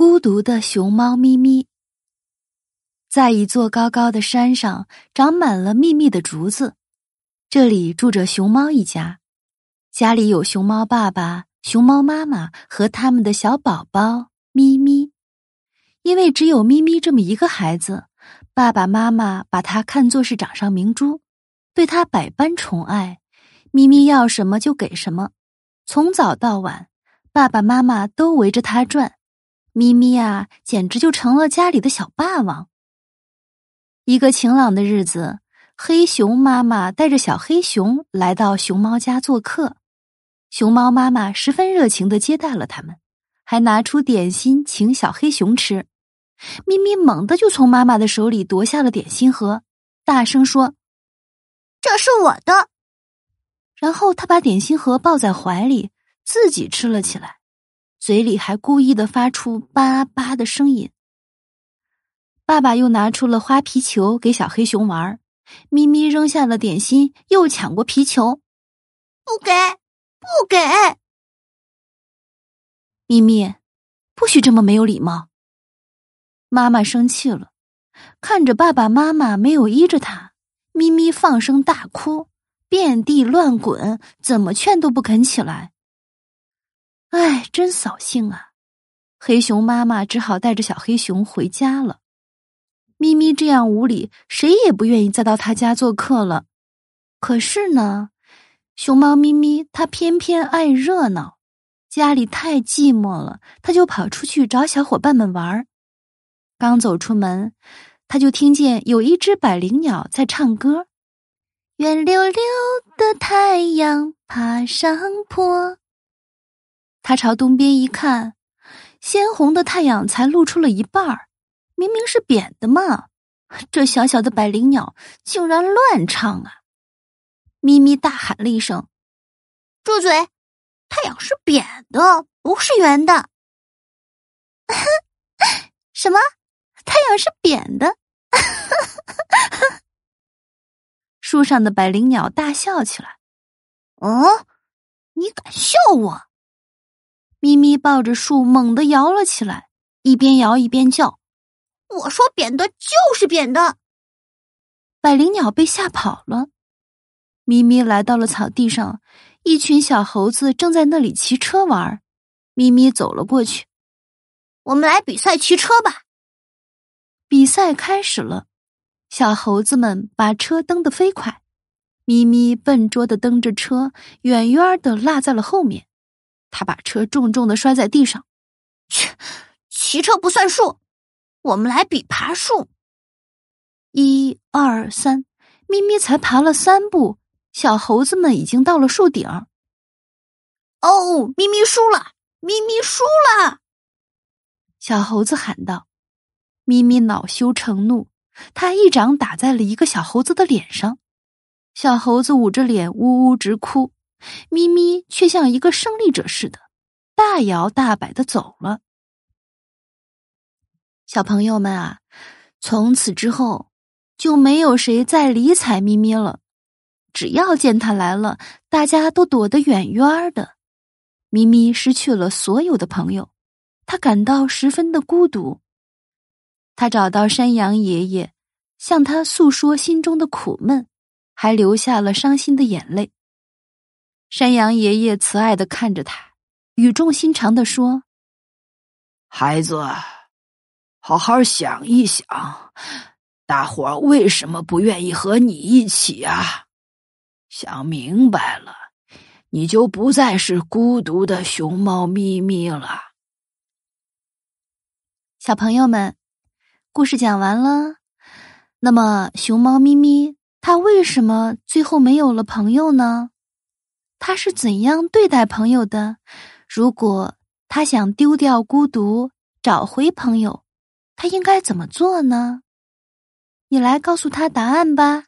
孤独的熊猫咪咪，在一座高高的山上，长满了密密的竹子。这里住着熊猫一家，家里有熊猫爸爸、熊猫妈妈和他们的小宝宝咪咪。因为只有咪咪这么一个孩子，爸爸妈妈把他看作是掌上明珠，对他百般宠爱。咪咪要什么就给什么，从早到晚，爸爸妈妈都围着他转。咪咪呀，简直就成了家里的小霸王。一个晴朗的日子，黑熊妈妈带着小黑熊来到熊猫家做客。熊猫妈妈十分热情的接待了他们，还拿出点心请小黑熊吃。咪咪猛地就从妈妈的手里夺下了点心盒，大声说：“这是我的。”然后他把点心盒抱在怀里，自己吃了起来。嘴里还故意的发出叭叭的声音。爸爸又拿出了花皮球给小黑熊玩，咪咪扔下了点心，又抢过皮球，不给，不给！咪咪，不许这么没有礼貌！妈妈生气了，看着爸爸妈妈没有依着他，咪咪放声大哭，遍地乱滚，怎么劝都不肯起来。哎，真扫兴啊！黑熊妈妈只好带着小黑熊回家了。咪咪这样无理，谁也不愿意再到他家做客了。可是呢，熊猫咪咪它偏偏爱热闹，家里太寂寞了，它就跑出去找小伙伴们玩。刚走出门，它就听见有一只百灵鸟在唱歌：“圆溜溜的太阳爬上坡。”他朝东边一看，鲜红的太阳才露出了一半儿，明明是扁的嘛！这小小的百灵鸟竟然乱唱啊！咪咪大喊了一声：“住嘴！太阳是扁的，不是圆的。”什么？太阳是扁的？树上的百灵鸟大笑起来：“哦，你敢笑我？”咪咪抱着树猛地摇了起来，一边摇一边叫：“我说扁的就是扁的！”百灵鸟被吓跑了。咪咪来到了草地上，一群小猴子正在那里骑车玩。咪咪走了过去：“我们来比赛骑车吧！”比赛开始了，小猴子们把车蹬得飞快，咪咪笨拙的蹬着车，远远的落在了后面。他把车重重的摔在地上，切，骑车不算数，我们来比爬树。一二三，咪咪才爬了三步，小猴子们已经到了树顶。哦，咪咪输了，咪咪输了！小猴子喊道。咪咪恼羞成怒，他一掌打在了一个小猴子的脸上，小猴子捂着脸呜呜直哭。咪咪却像一个胜利者似的，大摇大摆的走了。小朋友们啊，从此之后就没有谁再理睬咪咪了。只要见他来了，大家都躲得远远的。咪咪失去了所有的朋友，他感到十分的孤独。他找到山羊爷爷，向他诉说心中的苦闷，还流下了伤心的眼泪。山羊爷爷慈爱的看着他，语重心长的说：“孩子，好好想一想，大伙儿为什么不愿意和你一起啊？想明白了，你就不再是孤独的熊猫咪咪了。”小朋友们，故事讲完了。那么，熊猫咪咪它为什么最后没有了朋友呢？他是怎样对待朋友的？如果他想丢掉孤独，找回朋友，他应该怎么做呢？你来告诉他答案吧。